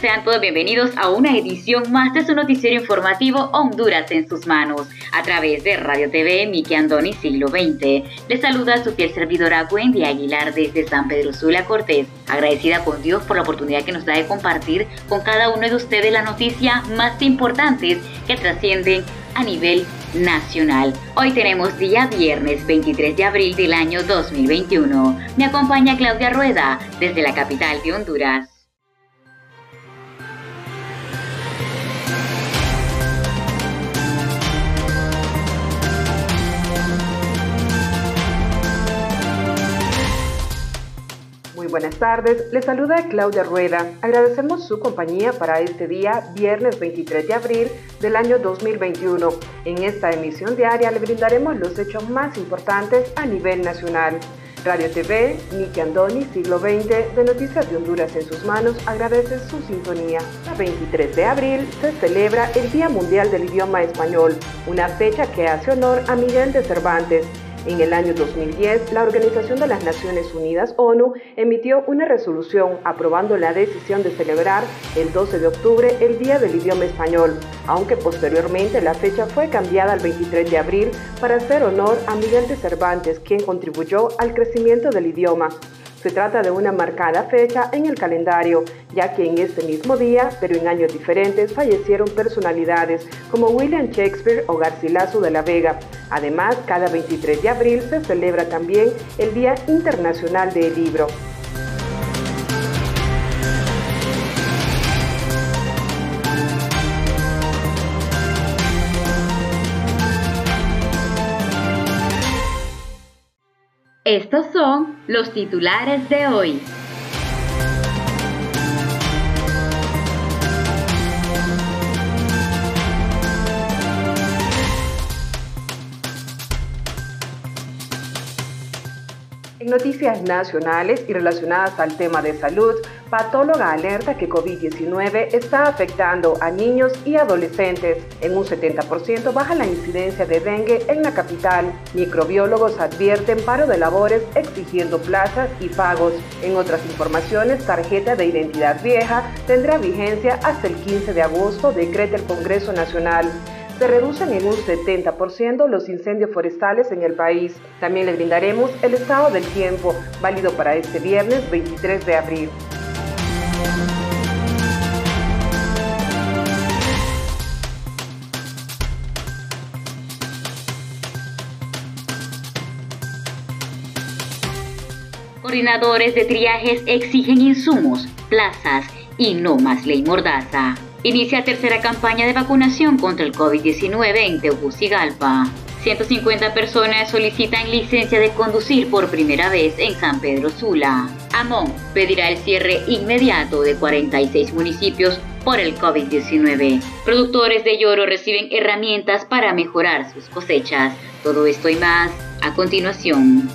Sean todos bienvenidos a una edición más de su noticiero informativo Honduras en sus manos, a través de Radio TV Miki Andoni Siglo XX. Les saluda su fiel servidora Wendy Aguilar desde San Pedro Sula Cortés, agradecida con Dios por la oportunidad que nos da de compartir con cada uno de ustedes las noticias más importantes que trascienden a nivel nacional. Hoy tenemos día viernes 23 de abril del año 2021. Me acompaña Claudia Rueda desde la capital de Honduras. Buenas tardes, les saluda Claudia Rueda. Agradecemos su compañía para este día, viernes 23 de abril del año 2021. En esta emisión diaria le brindaremos los hechos más importantes a nivel nacional. Radio TV, Niki Andoni, siglo XX, de Noticias de Honduras en sus manos, agradece su sintonía. El 23 de abril se celebra el Día Mundial del Idioma Español, una fecha que hace honor a Miguel de Cervantes en el año 2010, la Organización de las Naciones Unidas, ONU, emitió una resolución aprobando la decisión de celebrar el 12 de octubre el Día del Idioma Español, aunque posteriormente la fecha fue cambiada al 23 de abril para hacer honor a Miguel de Cervantes, quien contribuyó al crecimiento del idioma. Se trata de una marcada fecha en el calendario, ya que en ese mismo día, pero en años diferentes, fallecieron personalidades como William Shakespeare o Garcilaso de la Vega. Además, cada 23 de abril se celebra también el Día Internacional del Libro. Estos son los titulares de hoy. En noticias nacionales y relacionadas al tema de salud, patóloga alerta que COVID-19 está afectando a niños y adolescentes. En un 70% baja la incidencia de dengue en la capital. Microbiólogos advierten paro de labores exigiendo plazas y pagos. En otras informaciones, tarjeta de identidad vieja tendrá vigencia hasta el 15 de agosto, decreta el Congreso Nacional se reducen en un 70% los incendios forestales en el país. También le brindaremos el estado del tiempo, válido para este viernes 23 de abril. Coordinadores de triajes exigen insumos, plazas y no más ley mordaza. Inicia tercera campaña de vacunación contra el COVID-19 en Tegucigalpa. 150 personas solicitan licencia de conducir por primera vez en San Pedro Sula. Amón pedirá el cierre inmediato de 46 municipios por el COVID-19. Productores de lloro reciben herramientas para mejorar sus cosechas. Todo esto y más a continuación.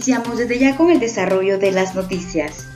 Iniciamos desde ya con el desarrollo de las noticias.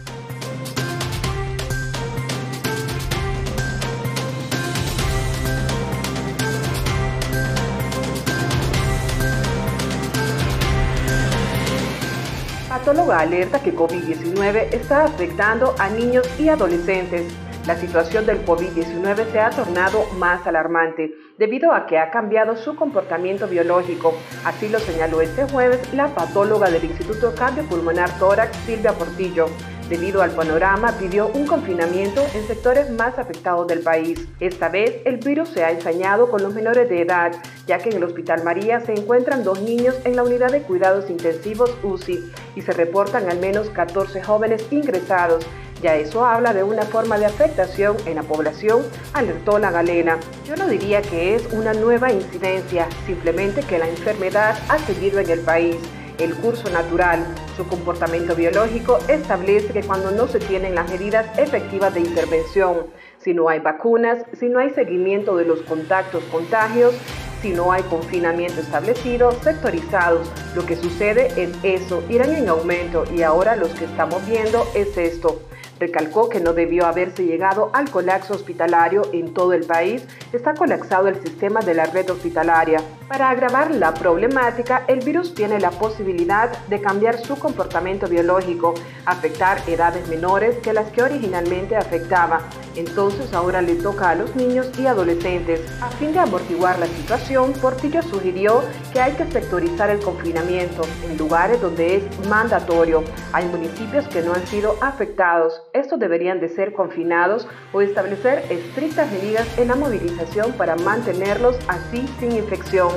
Patóloga alerta que COVID-19 está afectando a niños y adolescentes la situación del COVID-19 se ha tornado más alarmante debido a que ha cambiado su comportamiento biológico. Así lo señaló este jueves la patóloga del Instituto Cardiopulmonar Tórax, Silvia Portillo. Debido al panorama, pidió un confinamiento en sectores más afectados del país. Esta vez, el virus se ha ensañado con los menores de edad, ya que en el Hospital María se encuentran dos niños en la unidad de cuidados intensivos UCI y se reportan al menos 14 jóvenes ingresados. Ya eso habla de una forma de afectación en la población, alertó la galena. Yo no diría que es una nueva incidencia, simplemente que la enfermedad ha seguido en el país el curso natural. Su comportamiento biológico establece que cuando no se tienen las medidas efectivas de intervención, si no hay vacunas, si no hay seguimiento de los contactos contagios, si no hay confinamiento establecido, sectorizados, lo que sucede es eso, irán en aumento y ahora lo que estamos viendo es esto. Recalcó que no debió haberse llegado al colapso hospitalario en todo el país. Está colapsado el sistema de la red hospitalaria. Para agravar la problemática, el virus tiene la posibilidad de cambiar su comportamiento biológico, afectar edades menores que las que originalmente afectaba. Entonces ahora le toca a los niños y adolescentes. A fin de amortiguar la situación, Portillo sugirió que hay que sectorizar el confinamiento en lugares donde es mandatorio. Hay municipios que no han sido afectados estos deberían de ser confinados o establecer estrictas medidas en la movilización para mantenerlos así sin infección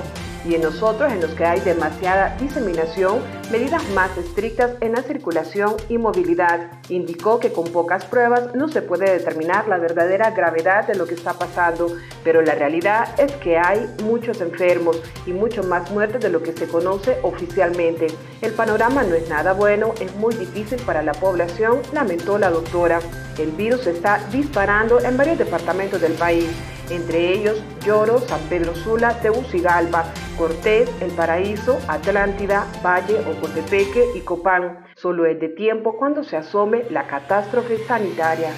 y en nosotros en los que hay demasiada diseminación, medidas más estrictas en la circulación y movilidad. Indicó que con pocas pruebas no se puede determinar la verdadera gravedad de lo que está pasando, pero la realidad es que hay muchos enfermos y mucho más muertes de lo que se conoce oficialmente. El panorama no es nada bueno, es muy difícil para la población, lamentó la doctora. El virus está disparando en varios departamentos del país entre ellos Lloro, San Pedro Sula, Tegucigalpa, Cortés, El Paraíso, Atlántida, Valle, Ocotepeque y Copán. Solo es de tiempo cuando se asome la catástrofe sanitaria.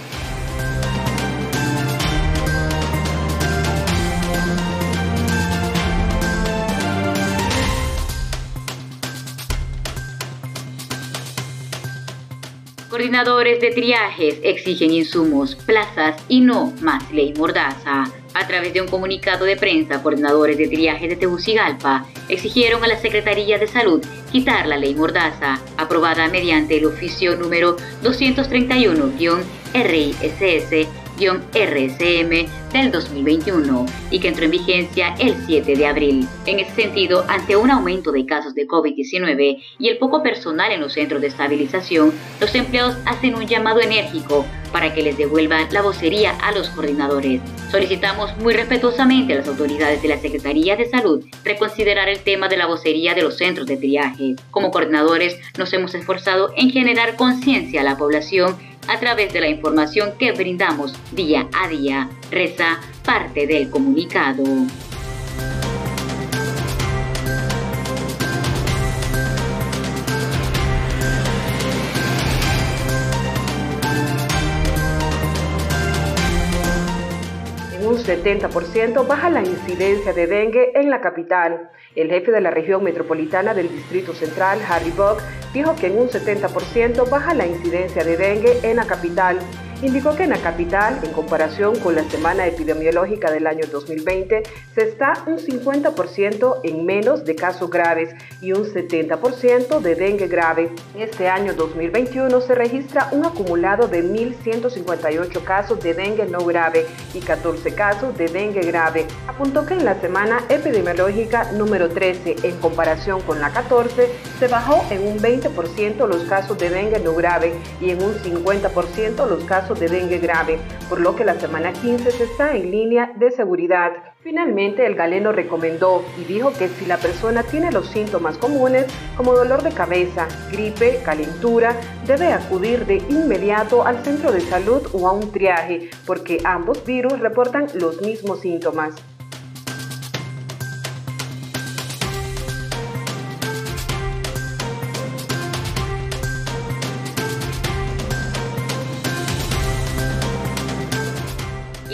Coordinadores de triajes exigen insumos, plazas y no más ley mordaza. A través de un comunicado de prensa, coordinadores de triaje de Tegucigalpa exigieron a la Secretaría de Salud quitar la ley Mordaza, aprobada mediante el oficio número 231-RISS RSM del 2021 y que entró en vigencia el 7 de abril. En ese sentido, ante un aumento de casos de COVID-19 y el poco personal en los centros de estabilización, los empleados hacen un llamado enérgico para que les devuelvan la vocería a los coordinadores. Solicitamos muy respetuosamente a las autoridades de la Secretaría de Salud reconsiderar el tema de la vocería de los centros de triaje. Como coordinadores nos hemos esforzado en generar conciencia a la población a través de la información que brindamos día a día, reza parte del comunicado. 70% baja la incidencia de dengue en la capital. El jefe de la región metropolitana del Distrito Central, Harry Bock, dijo que en un 70% baja la incidencia de dengue en la capital indicó que en la capital, en comparación con la semana epidemiológica del año 2020, se está un 50% en menos de casos graves y un 70% de dengue grave. Este año 2021 se registra un acumulado de 1.158 casos de dengue no grave y 14 casos de dengue grave. Apuntó que en la semana epidemiológica número 13, en comparación con la 14, se bajó en un 20% los casos de dengue no grave y en un 50% los casos de dengue grave, por lo que la semana 15 se está en línea de seguridad. Finalmente, el galeno recomendó y dijo que si la persona tiene los síntomas comunes como dolor de cabeza, gripe, calentura, debe acudir de inmediato al centro de salud o a un triaje, porque ambos virus reportan los mismos síntomas.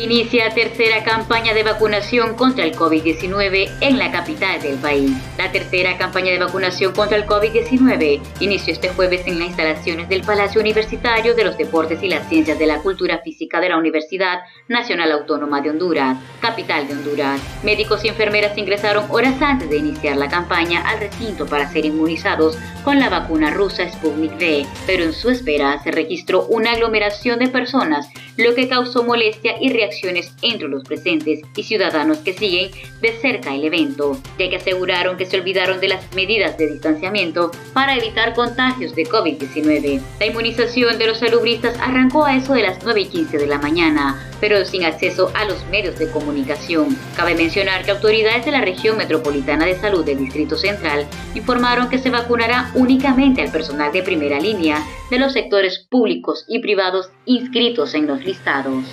Inicia tercera campaña de vacunación contra el COVID-19 en la capital del país. La tercera campaña de vacunación contra el COVID-19 inició este jueves en las instalaciones del Palacio Universitario de los Deportes y las Ciencias de la Cultura Física de la Universidad Nacional Autónoma de Honduras, capital de Honduras. Médicos y enfermeras ingresaron horas antes de iniciar la campaña al recinto para ser inmunizados con la vacuna rusa Sputnik V, pero en su espera se registró una aglomeración de personas, lo que causó molestia y reacción acciones entre los presentes y ciudadanos que siguen de cerca el evento, ya que aseguraron que se olvidaron de las medidas de distanciamiento para evitar contagios de COVID-19. La inmunización de los salubristas arrancó a eso de las 9 y 15 de la mañana, pero sin acceso a los medios de comunicación. Cabe mencionar que autoridades de la región metropolitana de salud del Distrito Central informaron que se vacunará únicamente al personal de primera línea de los sectores públicos y privados inscritos en los listados.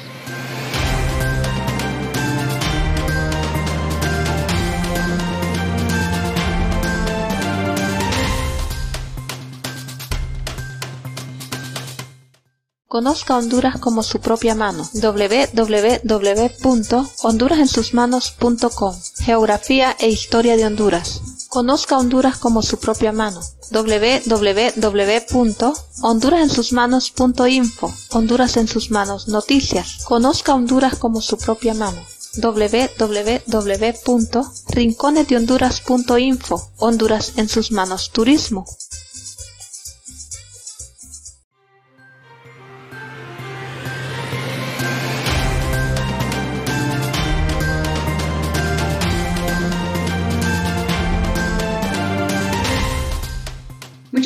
Conozca Honduras como su propia mano. www.hondurasensusmanos.com Geografía e historia de Honduras. Conozca Honduras como su propia mano. www.hondurasensusmanos.info Honduras en sus manos. Noticias. Conozca Honduras como su propia mano www.rinconesdehonduras.info Honduras en sus manos. Turismo.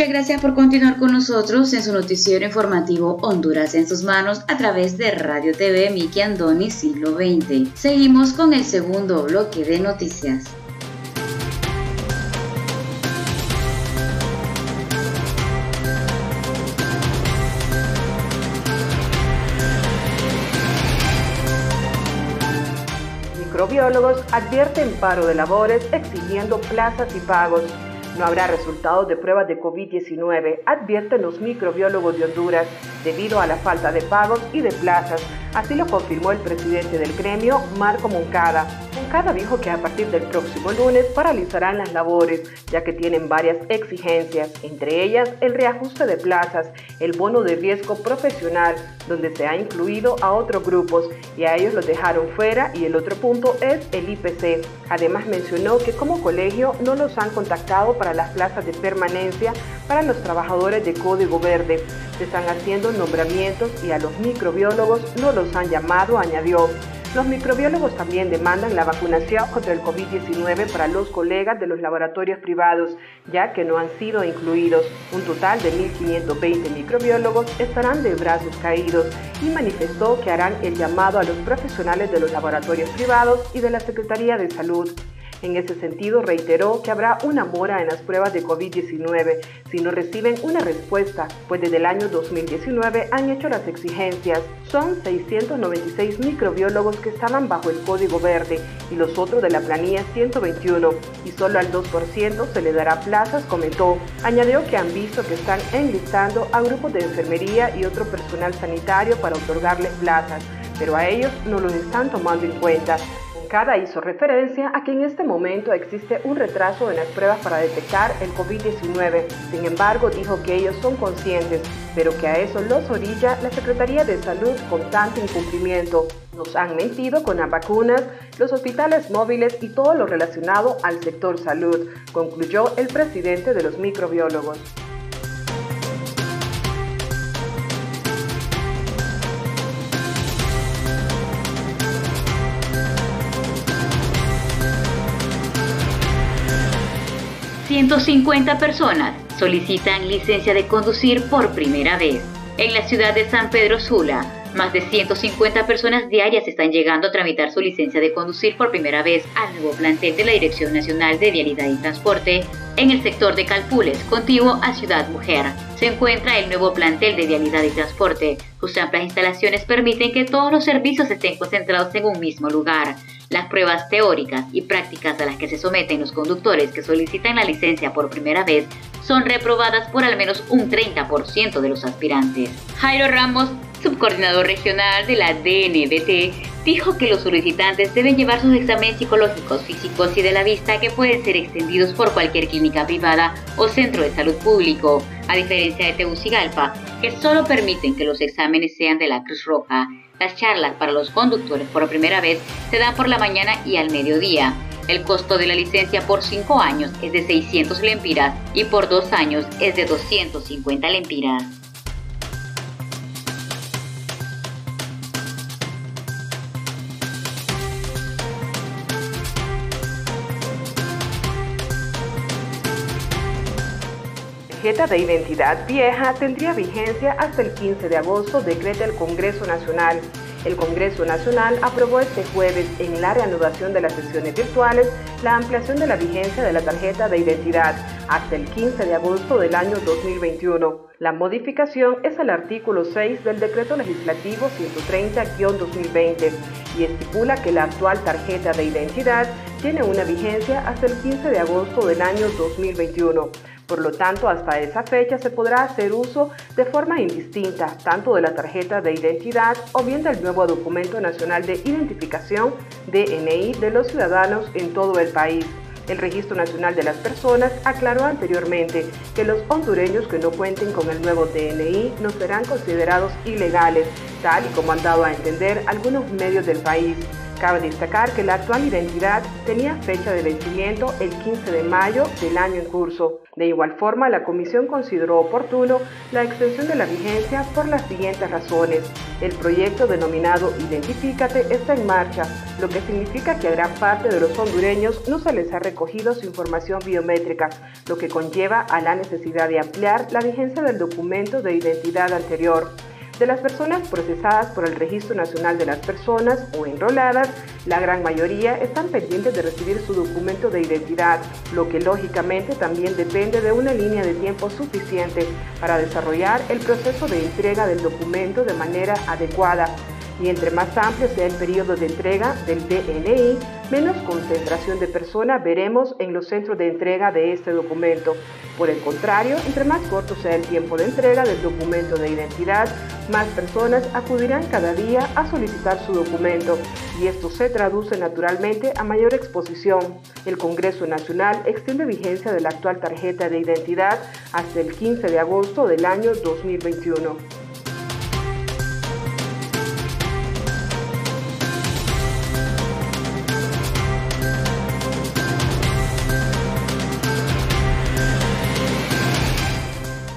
Gracias por continuar con nosotros en su noticiero informativo Honduras en sus manos a través de Radio TV Miki Andoni Siglo XX. Seguimos con el segundo bloque de noticias. Microbiólogos advierten paro de labores exigiendo plazas y pagos. No habrá resultados de pruebas de COVID-19, advierten los microbiólogos de Honduras, debido a la falta de pagos y de plazas. Así lo confirmó el presidente del gremio, Marco Moncada. Moncada dijo que a partir del próximo lunes paralizarán las labores, ya que tienen varias exigencias, entre ellas el reajuste de plazas, el bono de riesgo profesional, donde se ha incluido a otros grupos y a ellos los dejaron fuera y el otro punto es el IPC. Además mencionó que como colegio no los han contactado para las plazas de permanencia para los trabajadores de Código Verde. Se están haciendo nombramientos y a los microbiólogos no los han llamado, añadió. Los microbiólogos también demandan la vacunación contra el COVID-19 para los colegas de los laboratorios privados, ya que no han sido incluidos. Un total de 1.520 microbiólogos estarán de brazos caídos y manifestó que harán el llamado a los profesionales de los laboratorios privados y de la Secretaría de Salud. En ese sentido, reiteró que habrá una mora en las pruebas de COVID-19 si no reciben una respuesta, pues desde el año 2019 han hecho las exigencias. Son 696 microbiólogos que estaban bajo el código verde y los otros de la planilla 121 y solo al 2% se le dará plazas, comentó. Añadió que han visto que están enlistando a grupos de enfermería y otro personal sanitario para otorgarles plazas, pero a ellos no los están tomando en cuenta. Cada hizo referencia a que en este momento existe un retraso en las pruebas para detectar el COVID-19. Sin embargo, dijo que ellos son conscientes, pero que a eso los orilla la Secretaría de Salud con tanto incumplimiento. Nos han mentido con las vacunas, los hospitales móviles y todo lo relacionado al sector salud, concluyó el presidente de los microbiólogos. 150 personas solicitan licencia de conducir por primera vez. En la ciudad de San Pedro Sula, más de 150 personas diarias están llegando a tramitar su licencia de conducir por primera vez al nuevo plantel de la Dirección Nacional de Vialidad y Transporte en el sector de Calpules, contiguo a Ciudad Mujer. Se encuentra el nuevo plantel de Vialidad y Transporte. Sus amplias instalaciones permiten que todos los servicios estén concentrados en un mismo lugar. Las pruebas teóricas y prácticas a las que se someten los conductores que solicitan la licencia por primera vez son reprobadas por al menos un 30% de los aspirantes. Jairo Ramos, subcoordinador regional de la DNBT, dijo que los solicitantes deben llevar sus exámenes psicológicos, físicos y de la vista que pueden ser extendidos por cualquier clínica privada o centro de salud público, a diferencia de Tegucigalpa, que solo permiten que los exámenes sean de la Cruz Roja. Las charlas para los conductores por primera vez se dan por la mañana y al mediodía. El costo de la licencia por 5 años es de 600 lempiras y por 2 años es de 250 lempiras. Tarjeta de identidad vieja tendría vigencia hasta el 15 de agosto, decreta el Congreso Nacional. El Congreso Nacional aprobó este jueves en la reanudación de las sesiones virtuales la ampliación de la vigencia de la tarjeta de identidad hasta el 15 de agosto del año 2021. La modificación es al artículo 6 del Decreto Legislativo 130-2020 y estipula que la actual tarjeta de identidad tiene una vigencia hasta el 15 de agosto del año 2021. Por lo tanto, hasta esa fecha se podrá hacer uso de forma indistinta tanto de la tarjeta de identidad o bien del nuevo documento nacional de identificación DNI de los ciudadanos en todo el país. El Registro Nacional de las Personas aclaró anteriormente que los hondureños que no cuenten con el nuevo DNI no serán considerados ilegales, tal y como han dado a entender algunos medios del país. Cabe destacar que la actual identidad tenía fecha de vencimiento el 15 de mayo del año en curso. De igual forma, la Comisión consideró oportuno la extensión de la vigencia por las siguientes razones. El proyecto denominado Identifícate está en marcha, lo que significa que a gran parte de los hondureños no se les ha recogido su información biométrica, lo que conlleva a la necesidad de ampliar la vigencia del documento de identidad anterior. De las personas procesadas por el Registro Nacional de las Personas o enroladas, la gran mayoría están pendientes de recibir su documento de identidad, lo que lógicamente también depende de una línea de tiempo suficiente para desarrollar el proceso de entrega del documento de manera adecuada y entre más amplio sea el periodo de entrega del DNI, menos concentración de personas veremos en los centros de entrega de este documento. Por el contrario, entre más corto sea el tiempo de entrega del documento de identidad, más personas acudirán cada día a solicitar su documento y esto se traduce naturalmente a mayor exposición. El Congreso Nacional extiende vigencia de la actual tarjeta de identidad hasta el 15 de agosto del año 2021.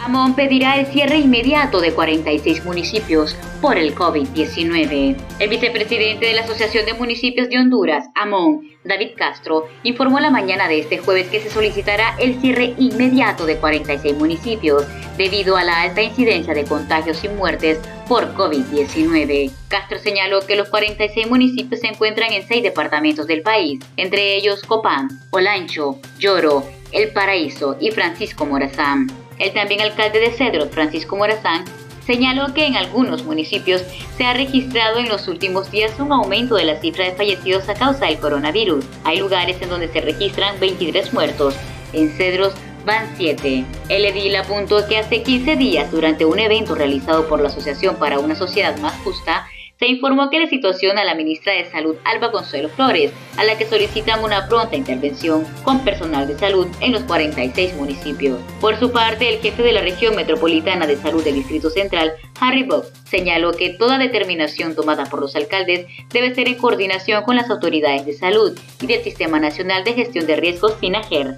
Amón pedirá el cierre inmediato de 46 municipios por el COVID-19. El vicepresidente de la Asociación de Municipios de Honduras, AMON, David Castro, informó la mañana de este jueves que se solicitará el cierre inmediato de 46 municipios debido a la alta incidencia de contagios y muertes por COVID-19. Castro señaló que los 46 municipios se encuentran en seis departamentos del país, entre ellos Copán, Olancho, Lloro, El Paraíso y Francisco Morazán. El también alcalde de Cedro, Francisco Morazán, señaló que en algunos municipios se ha registrado en los últimos días un aumento de la cifra de fallecidos a causa del coronavirus. Hay lugares en donde se registran 23 muertos. En Cedros van 7. El edil apuntó que hace 15 días, durante un evento realizado por la Asociación para una Sociedad Más Justa, se informó que la situación a la ministra de Salud Alba Consuelo Flores, a la que solicitan una pronta intervención con personal de salud en los 46 municipios. Por su parte, el jefe de la región metropolitana de salud del Distrito Central, Harry Bock, señaló que toda determinación tomada por los alcaldes debe ser en coordinación con las autoridades de salud y del Sistema Nacional de Gestión de Riesgos SINAGER.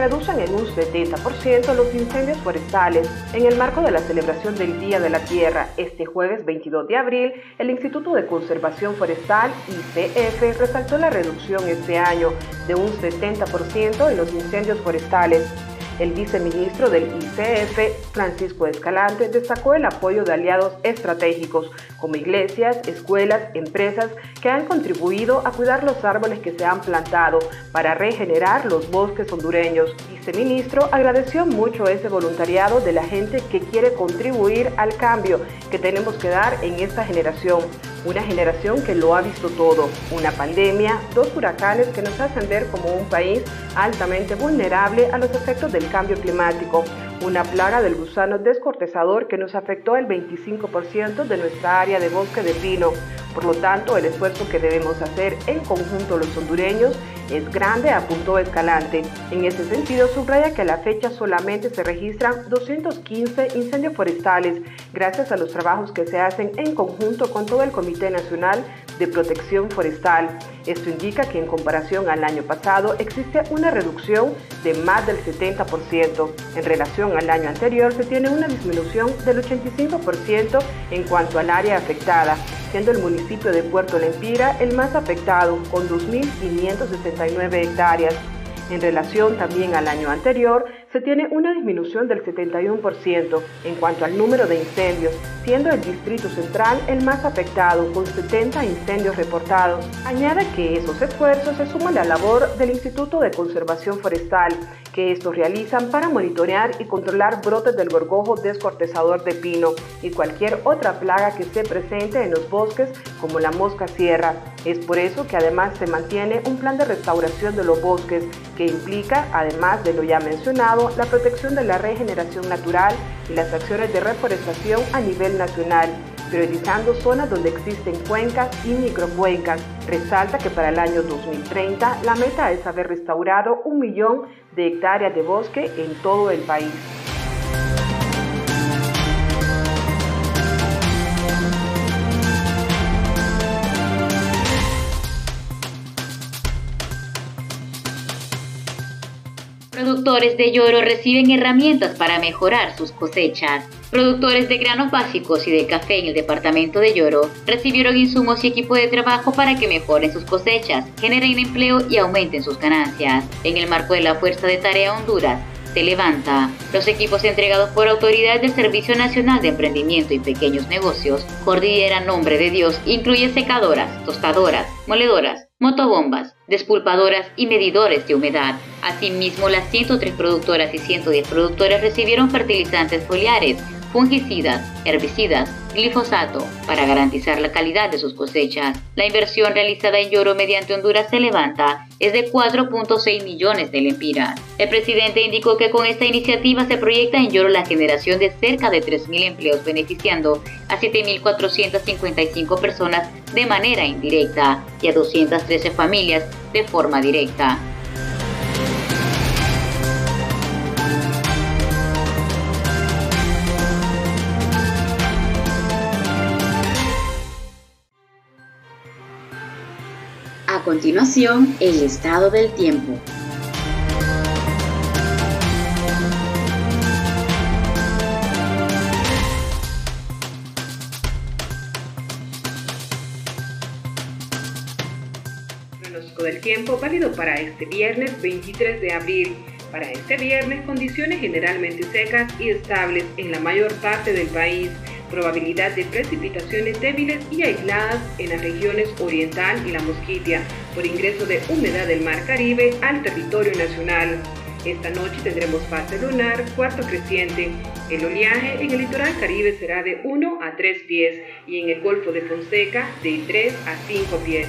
Reducen en un 70% los incendios forestales. En el marco de la celebración del Día de la Tierra, este jueves 22 de abril, el Instituto de Conservación Forestal, ICF, resaltó la reducción este año de un 70% en los incendios forestales. El viceministro del ICF, Francisco Escalante, destacó el apoyo de aliados estratégicos como iglesias, escuelas, empresas que han contribuido a cuidar los árboles que se han plantado para regenerar los bosques hondureños. El viceministro agradeció mucho ese voluntariado de la gente que quiere contribuir al cambio que tenemos que dar en esta generación una generación que lo ha visto todo, una pandemia, dos huracanes que nos hacen ver como un país altamente vulnerable a los efectos del cambio climático, una plaga del gusano descortezador que nos afectó el 25% de nuestra área de bosque de pino. Por lo tanto, el esfuerzo que debemos hacer en conjunto los hondureños es grande, apuntó Escalante. En ese sentido, subraya que a la fecha solamente se registran 215 incendios forestales, gracias a los trabajos que se hacen en conjunto con todo el Comité Nacional de Protección Forestal. Esto indica que en comparación al año pasado existe una reducción de más del 70%. En relación al año anterior se tiene una disminución del 85% en cuanto al área afectada siendo el municipio de Puerto Lempira el más afectado, con 2.569 hectáreas. En relación también al año anterior, se tiene una disminución del 71% en cuanto al número de incendios, siendo el Distrito Central el más afectado, con 70 incendios reportados. Añade que esos esfuerzos se suman a la labor del Instituto de Conservación Forestal, que estos realizan para monitorear y controlar brotes del gorgojo descortezador de pino y cualquier otra plaga que se presente en los bosques como la mosca sierra. Es por eso que además se mantiene un plan de restauración de los bosques que implica, además de lo ya mencionado, la protección de la regeneración natural y las acciones de reforestación a nivel nacional priorizando zonas donde existen cuencas y microcuencas. Resalta que para el año 2030 la meta es haber restaurado un millón de hectáreas de bosque en todo el país. Productores de lloro reciben herramientas para mejorar sus cosechas. Productores de granos básicos y de café en el departamento de Lloro recibieron insumos y equipo de trabajo para que mejoren sus cosechas, generen empleo y aumenten sus ganancias. En el marco de la Fuerza de Tarea Honduras, se levanta. Los equipos entregados por autoridades del Servicio Nacional de Emprendimiento y Pequeños Negocios, Cordillera Nombre de Dios, incluye secadoras, tostadoras, moledoras, motobombas, despulpadoras y medidores de humedad. Asimismo, las 103 productoras y 110 productores recibieron fertilizantes foliares, fungicidas, herbicidas, glifosato, para garantizar la calidad de sus cosechas. La inversión realizada en Lloro mediante Honduras se levanta es de 4.6 millones de lempiras. El presidente indicó que con esta iniciativa se proyecta en Lloro la generación de cerca de 3.000 empleos beneficiando a 7.455 personas de manera indirecta y a 213 familias de forma directa. A continuación, el estado del tiempo. Pronóstico del tiempo válido para este viernes 23 de abril. Para este viernes, condiciones generalmente secas y estables en la mayor parte del país probabilidad de precipitaciones débiles y aisladas en las regiones oriental y la mosquitia por ingreso de humedad del mar Caribe al territorio nacional. Esta noche tendremos fase lunar, cuarto creciente. El oleaje en el litoral caribe será de 1 a 3 pies y en el Golfo de Fonseca de 3 a 5 pies.